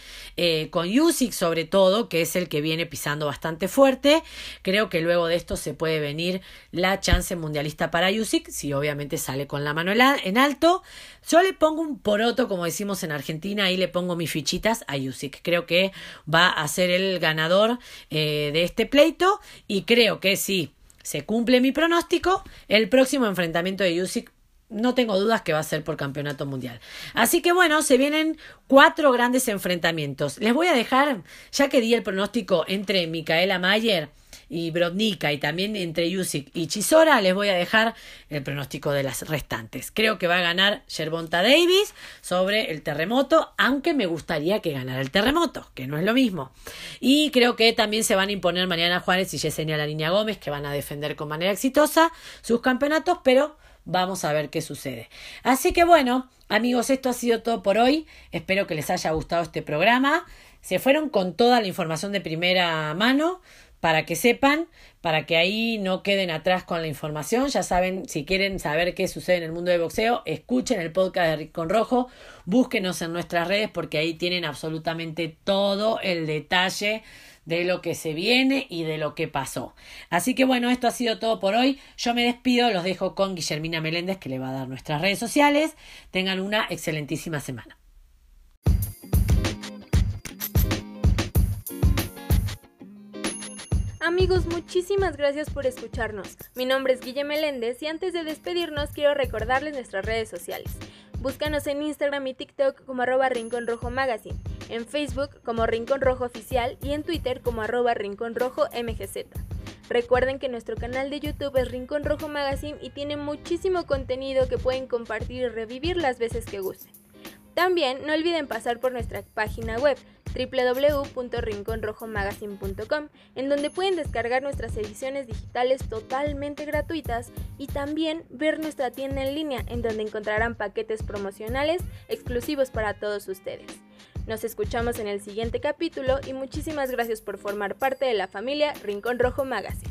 con con sobre todo, que es el que viene pisando bastante fuerte. Creo que luego de esto se puede venir la chance mundialista para Usyk, si obviamente sale con la mano en alto. Yo le pongo un poroto, como decimos en Argentina, y le pongo mis fichitas a Usyk. Creo que va a ser el ganador eh, de este pleito y creo que si se cumple mi pronóstico, el próximo enfrentamiento de Usyk no tengo dudas que va a ser por campeonato mundial. Así que bueno, se vienen cuatro grandes enfrentamientos. Les voy a dejar, ya que di el pronóstico entre Micaela Mayer y Brodnika y también entre Yusik y Chisora, les voy a dejar el pronóstico de las restantes. Creo que va a ganar Sherbonta Davis sobre el terremoto, aunque me gustaría que ganara el terremoto, que no es lo mismo. Y creo que también se van a imponer Mariana Juárez y Yesenia La Niña Gómez, que van a defender con manera exitosa sus campeonatos, pero Vamos a ver qué sucede. Así que bueno, amigos, esto ha sido todo por hoy. Espero que les haya gustado este programa. Se fueron con toda la información de primera mano para que sepan, para que ahí no queden atrás con la información. Ya saben, si quieren saber qué sucede en el mundo de boxeo, escuchen el podcast de Rincón Rojo, búsquenos en nuestras redes porque ahí tienen absolutamente todo el detalle de lo que se viene y de lo que pasó. Así que bueno, esto ha sido todo por hoy. Yo me despido, los dejo con Guillermina Meléndez que le va a dar nuestras redes sociales. Tengan una excelentísima semana. Amigos, muchísimas gracias por escucharnos. Mi nombre es Guille Meléndez y antes de despedirnos quiero recordarles nuestras redes sociales. Búscanos en Instagram y TikTok como arroba Rincón Rojo Magazine, en Facebook como Rincón Rojo Oficial y en Twitter como arroba Rincón Rojo MGZ. Recuerden que nuestro canal de YouTube es Rincón Rojo Magazine y tiene muchísimo contenido que pueden compartir y revivir las veces que gusten. También no olviden pasar por nuestra página web www.rinconrojomagazine.com, en donde pueden descargar nuestras ediciones digitales totalmente gratuitas y también ver nuestra tienda en línea, en donde encontrarán paquetes promocionales exclusivos para todos ustedes. Nos escuchamos en el siguiente capítulo y muchísimas gracias por formar parte de la familia Rincón Rojo Magazine.